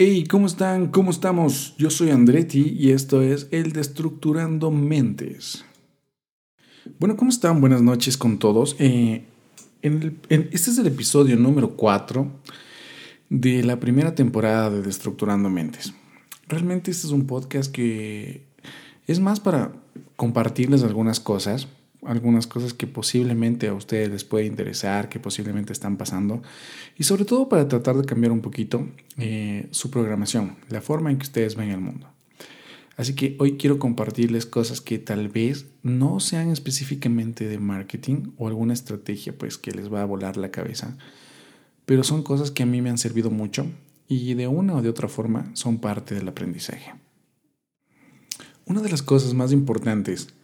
Hey, ¿cómo están? ¿Cómo estamos? Yo soy Andretti y esto es El Destructurando Mentes. Bueno, ¿cómo están? Buenas noches con todos. Eh, este es el episodio número 4 de la primera temporada de Destructurando Mentes. Realmente este es un podcast que es más para compartirles algunas cosas, algunas cosas que posiblemente a ustedes les puede interesar, que posiblemente están pasando, y sobre todo para tratar de cambiar un poquito eh, su programación, la forma en que ustedes ven el mundo. Así que hoy quiero compartirles cosas que tal vez no sean específicamente de marketing o alguna estrategia pues que les va a volar la cabeza, pero son cosas que a mí me han servido mucho y de una o de otra forma son parte del aprendizaje. Una de las cosas más importantes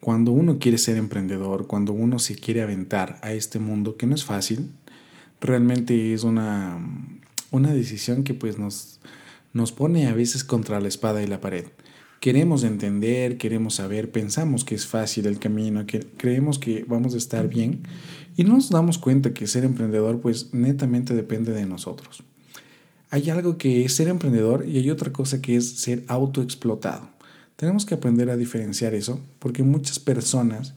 cuando uno quiere ser emprendedor, cuando uno se quiere aventar a este mundo, que no es fácil, realmente es una, una decisión que pues nos, nos pone a veces contra la espada y la pared. Queremos entender, queremos saber, pensamos que es fácil el camino, que creemos que vamos a estar bien y no nos damos cuenta que ser emprendedor pues netamente depende de nosotros. Hay algo que es ser emprendedor y hay otra cosa que es ser autoexplotado. Tenemos que aprender a diferenciar eso porque muchas personas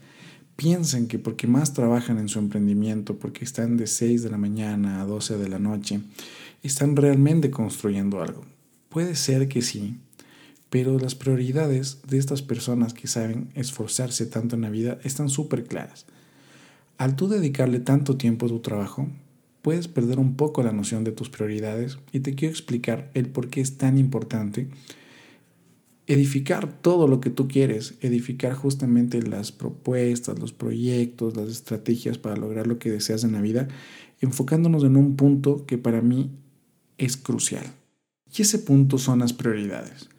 piensan que porque más trabajan en su emprendimiento, porque están de 6 de la mañana a 12 de la noche, están realmente construyendo algo. Puede ser que sí, pero las prioridades de estas personas que saben esforzarse tanto en la vida están súper claras. Al tú dedicarle tanto tiempo a tu trabajo, puedes perder un poco la noción de tus prioridades y te quiero explicar el por qué es tan importante edificar todo lo que tú quieres, edificar justamente las propuestas, los proyectos, las estrategias para lograr lo que deseas en la vida, enfocándonos en un punto que para mí es crucial. Y ese punto son las prioridades.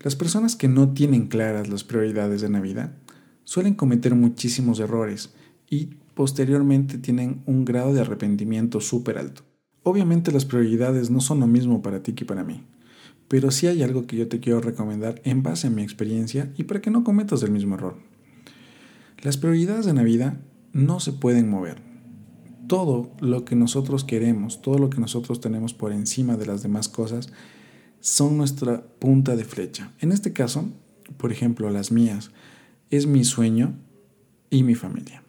Las personas que no tienen claras las prioridades de la vida suelen cometer muchísimos errores y posteriormente tienen un grado de arrepentimiento súper alto. Obviamente las prioridades no son lo mismo para ti que para mí. Pero sí hay algo que yo te quiero recomendar en base a mi experiencia y para que no cometas el mismo error. Las prioridades de la vida no se pueden mover. Todo lo que nosotros queremos, todo lo que nosotros tenemos por encima de las demás cosas, son nuestra punta de flecha. En este caso, por ejemplo, las mías, es mi sueño y mi familia.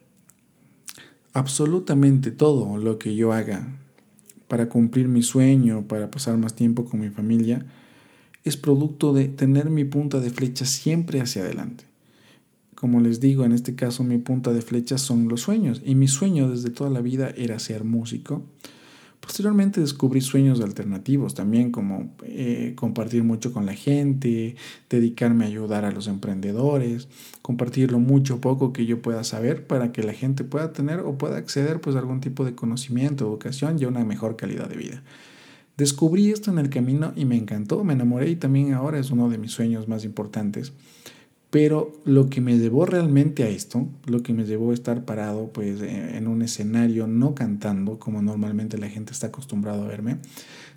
Absolutamente todo lo que yo haga para cumplir mi sueño, para pasar más tiempo con mi familia, es producto de tener mi punta de flecha siempre hacia adelante. Como les digo, en este caso mi punta de flecha son los sueños y mi sueño desde toda la vida era ser músico. Posteriormente descubrí sueños alternativos también como eh, compartir mucho con la gente, dedicarme a ayudar a los emprendedores, compartir lo mucho o poco que yo pueda saber para que la gente pueda tener o pueda acceder pues a algún tipo de conocimiento, educación y a una mejor calidad de vida. Descubrí esto en el camino y me encantó, me enamoré y también ahora es uno de mis sueños más importantes. Pero lo que me llevó realmente a esto, lo que me llevó a estar parado pues eh, en un escenario no cantando como normalmente la gente está acostumbrado a verme,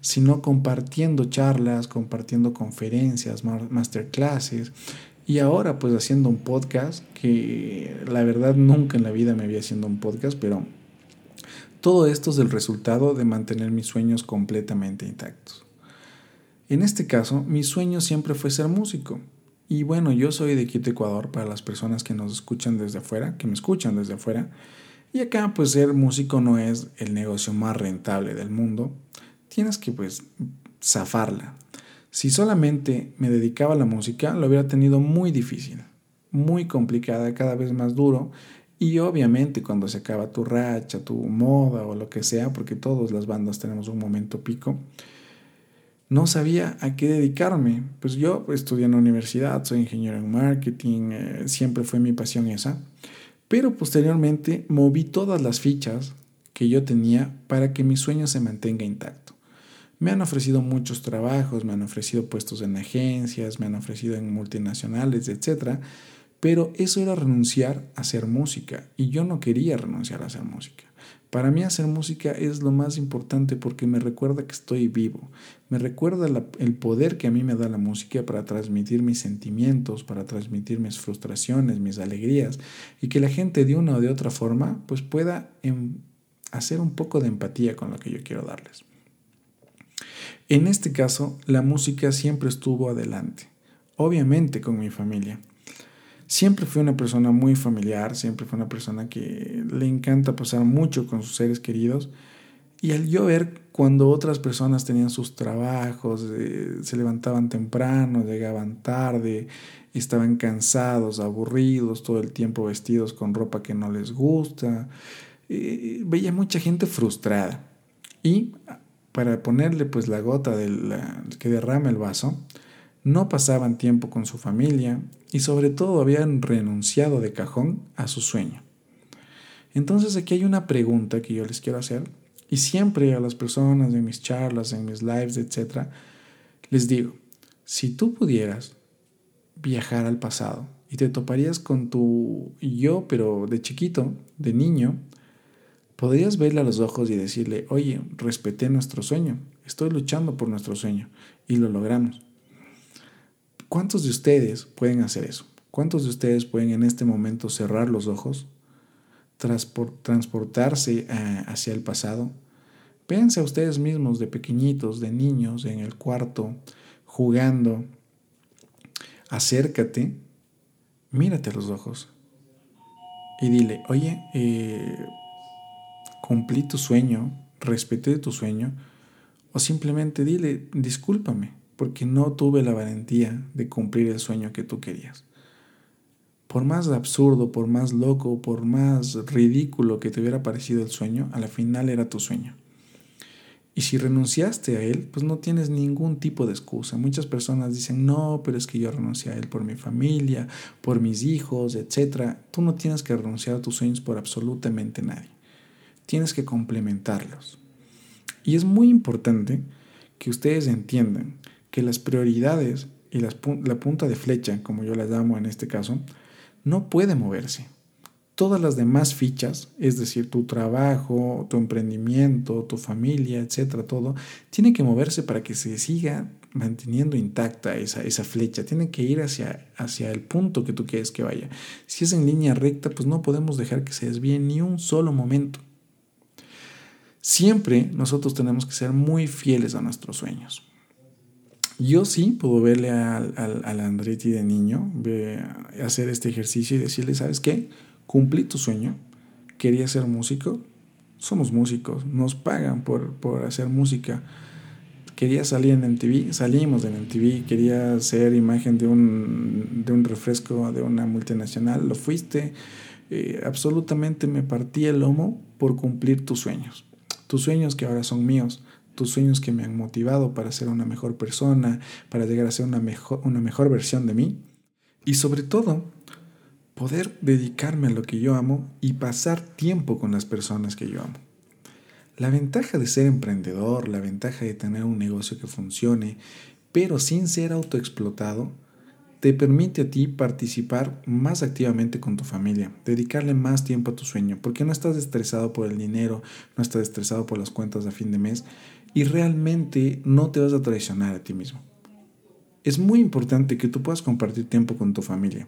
sino compartiendo charlas, compartiendo conferencias, masterclasses y ahora pues haciendo un podcast que la verdad nunca en la vida me había haciendo un podcast, pero todo esto es el resultado de mantener mis sueños completamente intactos. En este caso, mi sueño siempre fue ser músico. Y bueno, yo soy de Quito, Ecuador, para las personas que nos escuchan desde afuera, que me escuchan desde afuera. Y acá, pues ser músico no es el negocio más rentable del mundo. Tienes que, pues, zafarla. Si solamente me dedicaba a la música, lo hubiera tenido muy difícil, muy complicada, cada vez más duro y obviamente cuando se acaba tu racha, tu moda o lo que sea, porque todas las bandas tenemos un momento pico, no sabía a qué dedicarme. Pues yo estudié en la universidad, soy ingeniero en marketing, eh, siempre fue mi pasión esa. Pero posteriormente moví todas las fichas que yo tenía para que mi sueño se mantenga intacto. Me han ofrecido muchos trabajos, me han ofrecido puestos en agencias, me han ofrecido en multinacionales, etc. Pero eso era renunciar a hacer música y yo no quería renunciar a hacer música. Para mí hacer música es lo más importante porque me recuerda que estoy vivo, me recuerda el poder que a mí me da la música para transmitir mis sentimientos, para transmitir mis frustraciones, mis alegrías y que la gente de una o de otra forma pues pueda em, hacer un poco de empatía con lo que yo quiero darles. En este caso, la música siempre estuvo adelante, obviamente con mi familia. Siempre fui una persona muy familiar, siempre fue una persona que le encanta pasar mucho con sus seres queridos. Y al yo ver cuando otras personas tenían sus trabajos, eh, se levantaban temprano, llegaban tarde, estaban cansados, aburridos, todo el tiempo vestidos con ropa que no les gusta, eh, veía mucha gente frustrada. Y para ponerle pues la gota del que derrama el vaso, no pasaban tiempo con su familia y sobre todo habían renunciado de cajón a su sueño. Entonces aquí hay una pregunta que yo les quiero hacer y siempre a las personas en mis charlas, en mis lives, etc., les digo, si tú pudieras viajar al pasado y te toparías con tu yo, pero de chiquito, de niño, podrías verle a los ojos y decirle, oye, respeté nuestro sueño, estoy luchando por nuestro sueño y lo logramos. ¿Cuántos de ustedes pueden hacer eso? ¿Cuántos de ustedes pueden en este momento cerrar los ojos, transportarse eh, hacia el pasado? Piensa a ustedes mismos de pequeñitos, de niños, en el cuarto, jugando. Acércate, mírate a los ojos y dile, oye, eh, cumplí tu sueño, respeté tu sueño, o simplemente dile, discúlpame, porque no tuve la valentía de cumplir el sueño que tú querías. Por más absurdo, por más loco, por más ridículo que te hubiera parecido el sueño, a la final era tu sueño. Y si renunciaste a él, pues no tienes ningún tipo de excusa. Muchas personas dicen, no, pero es que yo renuncié a él por mi familia, por mis hijos, etc. Tú no tienes que renunciar a tus sueños por absolutamente nadie tienes que complementarlos. Y es muy importante que ustedes entiendan que las prioridades y la punta de flecha, como yo las llamo en este caso, no puede moverse. Todas las demás fichas, es decir, tu trabajo, tu emprendimiento, tu familia, etcétera, todo, tiene que moverse para que se siga manteniendo intacta esa, esa flecha. Tiene que ir hacia, hacia el punto que tú quieres que vaya. Si es en línea recta, pues no podemos dejar que se desvíe ni un solo momento. Siempre nosotros tenemos que ser muy fieles a nuestros sueños. Yo sí puedo verle al, al, Andretti de niño, hacer este ejercicio y decirle, ¿sabes qué? Cumplí tu sueño, quería ser músico, somos músicos, nos pagan por, por hacer música. Quería salir en MTV, salimos en MTV, quería ser imagen de un, de un refresco de una multinacional, lo fuiste. Eh, absolutamente me partí el lomo por cumplir tus sueños tus sueños que ahora son míos, tus sueños que me han motivado para ser una mejor persona, para llegar a ser una mejor, una mejor versión de mí. Y sobre todo, poder dedicarme a lo que yo amo y pasar tiempo con las personas que yo amo. La ventaja de ser emprendedor, la ventaja de tener un negocio que funcione, pero sin ser autoexplotado, te permite a ti participar más activamente con tu familia, dedicarle más tiempo a tu sueño, porque no estás estresado por el dinero, no estás estresado por las cuentas a fin de mes y realmente no te vas a traicionar a ti mismo. Es muy importante que tú puedas compartir tiempo con tu familia.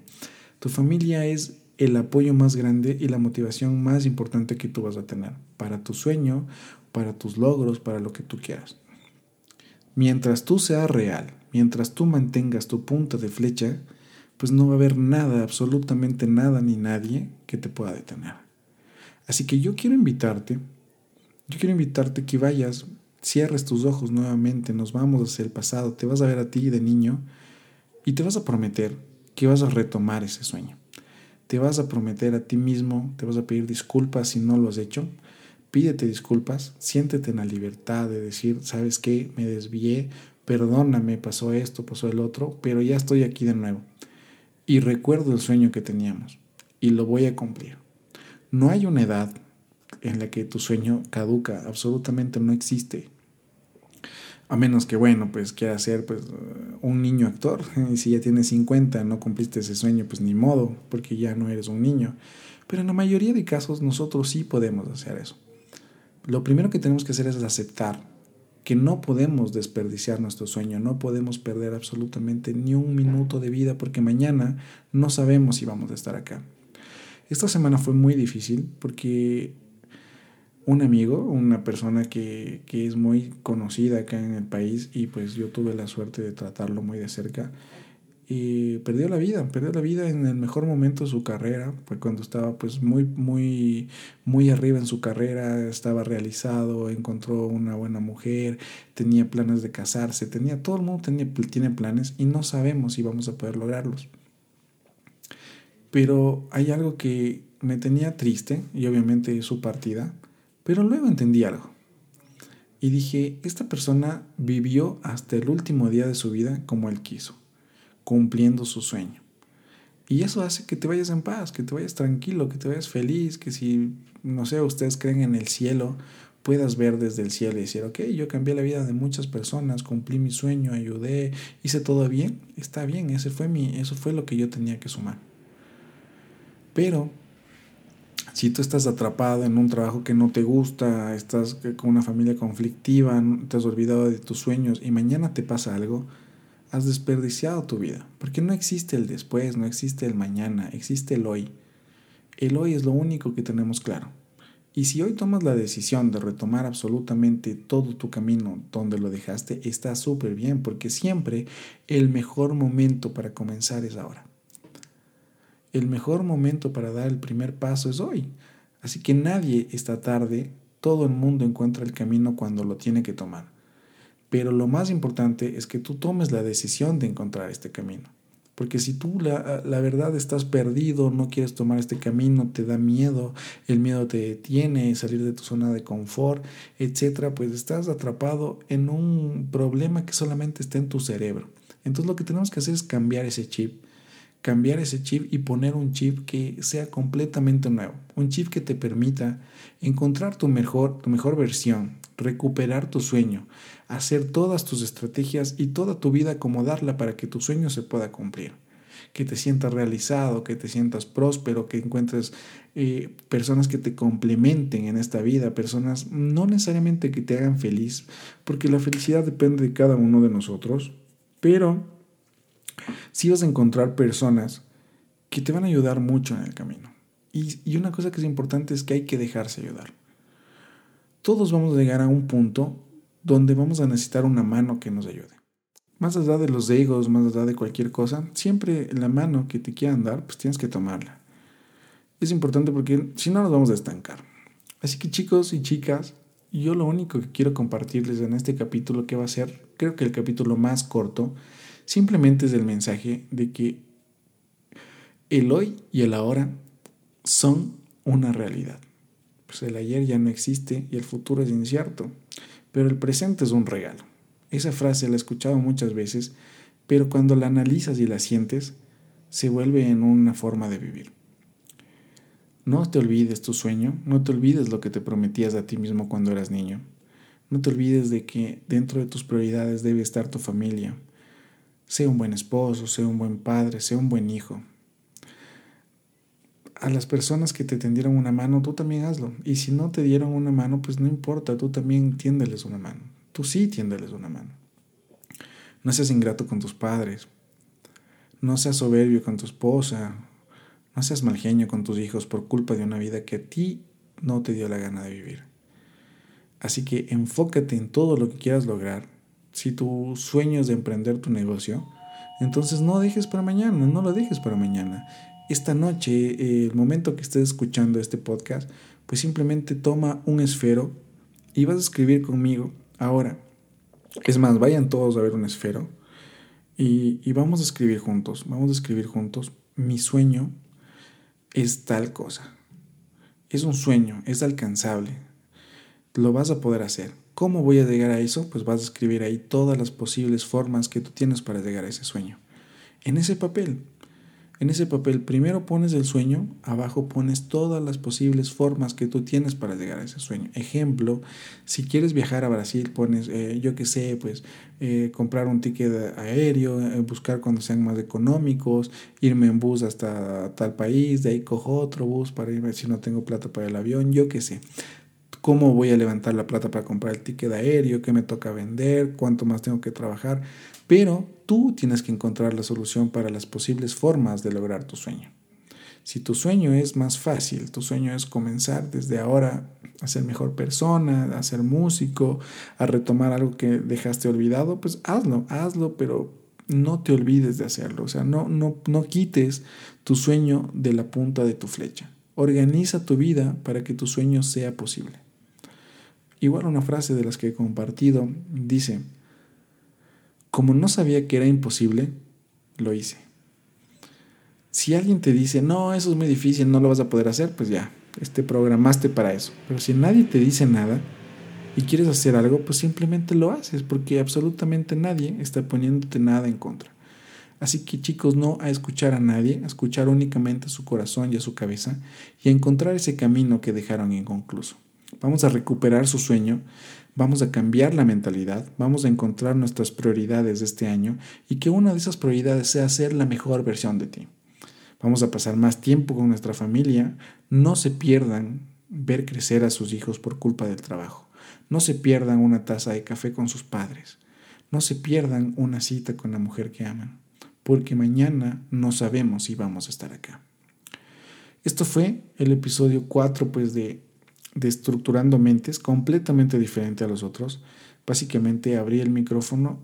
Tu familia es el apoyo más grande y la motivación más importante que tú vas a tener para tu sueño, para tus logros, para lo que tú quieras. Mientras tú seas real, mientras tú mantengas tu punta de flecha, pues no va a haber nada, absolutamente nada ni nadie que te pueda detener. Así que yo quiero invitarte, yo quiero invitarte que vayas, cierres tus ojos nuevamente, nos vamos hacia el pasado, te vas a ver a ti de niño y te vas a prometer que vas a retomar ese sueño. Te vas a prometer a ti mismo, te vas a pedir disculpas si no lo has hecho, pídete disculpas, siéntete en la libertad de decir, ¿sabes qué? Me desvié, perdóname, pasó esto, pasó el otro, pero ya estoy aquí de nuevo. Y recuerdo el sueño que teníamos y lo voy a cumplir. No hay una edad en la que tu sueño caduca, absolutamente no existe. A menos que, bueno, pues quieras ser pues, un niño actor. Y si ya tienes 50, no cumpliste ese sueño, pues ni modo, porque ya no eres un niño. Pero en la mayoría de casos nosotros sí podemos hacer eso. Lo primero que tenemos que hacer es aceptar que no podemos desperdiciar nuestro sueño, no podemos perder absolutamente ni un minuto de vida porque mañana no sabemos si vamos a estar acá. Esta semana fue muy difícil porque un amigo, una persona que, que, es muy conocida acá en el país y pues yo tuve la suerte de tratarlo muy de cerca y perdió la vida, perdió la vida en el mejor momento de su carrera, fue cuando estaba pues muy, muy, muy arriba en su carrera, estaba realizado, encontró una buena mujer, tenía planes de casarse, tenía, todo el mundo tenía, tiene planes y no sabemos si vamos a poder lograrlos. Pero hay algo que me tenía triste y obviamente su partida, pero luego entendí algo. Y dije, esta persona vivió hasta el último día de su vida como él quiso cumpliendo su sueño. Y eso hace que te vayas en paz, que te vayas tranquilo, que te vayas feliz, que si, no sé, ustedes creen en el cielo, puedas ver desde el cielo y decir, ok, yo cambié la vida de muchas personas, cumplí mi sueño, ayudé, hice todo bien, está bien, ese fue mi, eso fue lo que yo tenía que sumar. Pero si tú estás atrapado en un trabajo que no te gusta, estás con una familia conflictiva, te has olvidado de tus sueños y mañana te pasa algo, has desperdiciado tu vida, porque no existe el después, no existe el mañana, existe el hoy. El hoy es lo único que tenemos claro. Y si hoy tomas la decisión de retomar absolutamente todo tu camino donde lo dejaste, está súper bien, porque siempre el mejor momento para comenzar es ahora. El mejor momento para dar el primer paso es hoy. Así que nadie está tarde, todo el mundo encuentra el camino cuando lo tiene que tomar. Pero lo más importante es que tú tomes la decisión de encontrar este camino. Porque si tú la, la, verdad estás perdido, no quieres tomar este camino, te da miedo, el miedo te detiene, salir de tu zona de confort, etcétera, pues estás atrapado en un problema que solamente está en tu cerebro. Entonces lo que tenemos que hacer es cambiar ese chip, cambiar ese chip y poner un chip que sea completamente nuevo, un chip que te permita encontrar tu mejor, tu mejor versión, recuperar tu sueño, hacer todas tus estrategias y toda tu vida acomodarla para que tu sueño se pueda cumplir. Que te sientas realizado, que te sientas próspero, que encuentres eh, personas que te complementen en esta vida, personas no necesariamente que te hagan feliz, porque la felicidad depende de cada uno de nosotros, pero sí vas a encontrar personas que te van a ayudar mucho en el camino. Y, y una cosa que es importante es que hay que dejarse ayudar. Todos vamos a llegar a un punto donde vamos a necesitar una mano que nos ayude. Más allá de los egos, más allá de cualquier cosa, siempre la mano que te quieran dar, pues tienes que tomarla. Es importante porque si no nos vamos a estancar. Así que chicos y chicas, yo lo único que quiero compartirles en este capítulo, que va a ser, creo que el capítulo más corto, simplemente es el mensaje de que el hoy y el ahora son una realidad. Pues el ayer ya no existe y el futuro es incierto pero el presente es un regalo. Esa frase la he escuchado muchas veces, pero cuando la analizas y la sientes, se vuelve en una forma de vivir. No te olvides tu sueño, no te olvides lo que te prometías a ti mismo cuando eras niño. No te olvides de que dentro de tus prioridades debe estar tu familia. Sea un buen esposo, sea un buen padre, sea un buen hijo a las personas que te tendieron una mano, tú también hazlo. Y si no te dieron una mano, pues no importa, tú también tiéndeles una mano. Tú sí tiéndeles una mano. No seas ingrato con tus padres. No seas soberbio con tu esposa. No seas malgenio con tus hijos por culpa de una vida que a ti no te dio la gana de vivir. Así que enfócate en todo lo que quieras lograr. Si tu sueño es de emprender tu negocio, entonces no dejes para mañana, no lo dejes para mañana esta noche, el momento que estés escuchando este podcast, pues simplemente toma un esfero y vas a escribir conmigo ahora. Es más, vayan todos a ver un esfero y, y vamos a escribir juntos, vamos a escribir juntos. Mi sueño es tal cosa. Es un sueño, es alcanzable. Lo vas a poder hacer. ¿Cómo voy a llegar a eso? Pues vas a escribir ahí todas las posibles formas que tú tienes para llegar a ese sueño. En ese papel, en ese papel primero pones el sueño, abajo pones todas las posibles formas que tú tienes para llegar a ese sueño. Ejemplo, si quieres viajar a Brasil, pones, eh, yo qué sé, pues eh, comprar un ticket aéreo, eh, buscar cuando sean más económicos, irme en bus hasta tal país, de ahí cojo otro bus para irme si no tengo plata para el avión, yo qué sé cómo voy a levantar la plata para comprar el ticket aéreo, qué me toca vender, cuánto más tengo que trabajar. Pero tú tienes que encontrar la solución para las posibles formas de lograr tu sueño. Si tu sueño es más fácil, tu sueño es comenzar desde ahora a ser mejor persona, a ser músico, a retomar algo que dejaste olvidado, pues hazlo, hazlo, pero no te olvides de hacerlo. O sea, no, no, no quites tu sueño de la punta de tu flecha. Organiza tu vida para que tu sueño sea posible. Igual una frase de las que he compartido dice, como no sabía que era imposible, lo hice. Si alguien te dice, no, eso es muy difícil, no lo vas a poder hacer, pues ya, te programaste para eso. Pero si nadie te dice nada y quieres hacer algo, pues simplemente lo haces, porque absolutamente nadie está poniéndote nada en contra. Así que chicos, no a escuchar a nadie, a escuchar únicamente a su corazón y a su cabeza y a encontrar ese camino que dejaron inconcluso. Vamos a recuperar su sueño, vamos a cambiar la mentalidad, vamos a encontrar nuestras prioridades de este año y que una de esas prioridades sea ser la mejor versión de ti. Vamos a pasar más tiempo con nuestra familia, no se pierdan ver crecer a sus hijos por culpa del trabajo, no se pierdan una taza de café con sus padres, no se pierdan una cita con la mujer que aman, porque mañana no sabemos si vamos a estar acá. Esto fue el episodio 4 pues de de Estructurando Mentes, completamente diferente a los otros. Básicamente abrí el micrófono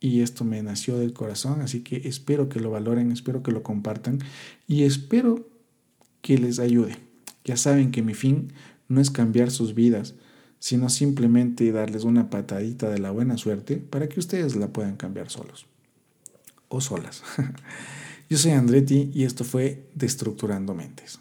y esto me nació del corazón, así que espero que lo valoren, espero que lo compartan y espero que les ayude. Ya saben que mi fin no es cambiar sus vidas, sino simplemente darles una patadita de la buena suerte para que ustedes la puedan cambiar solos o solas. Yo soy Andretti y esto fue Destructurando Mentes.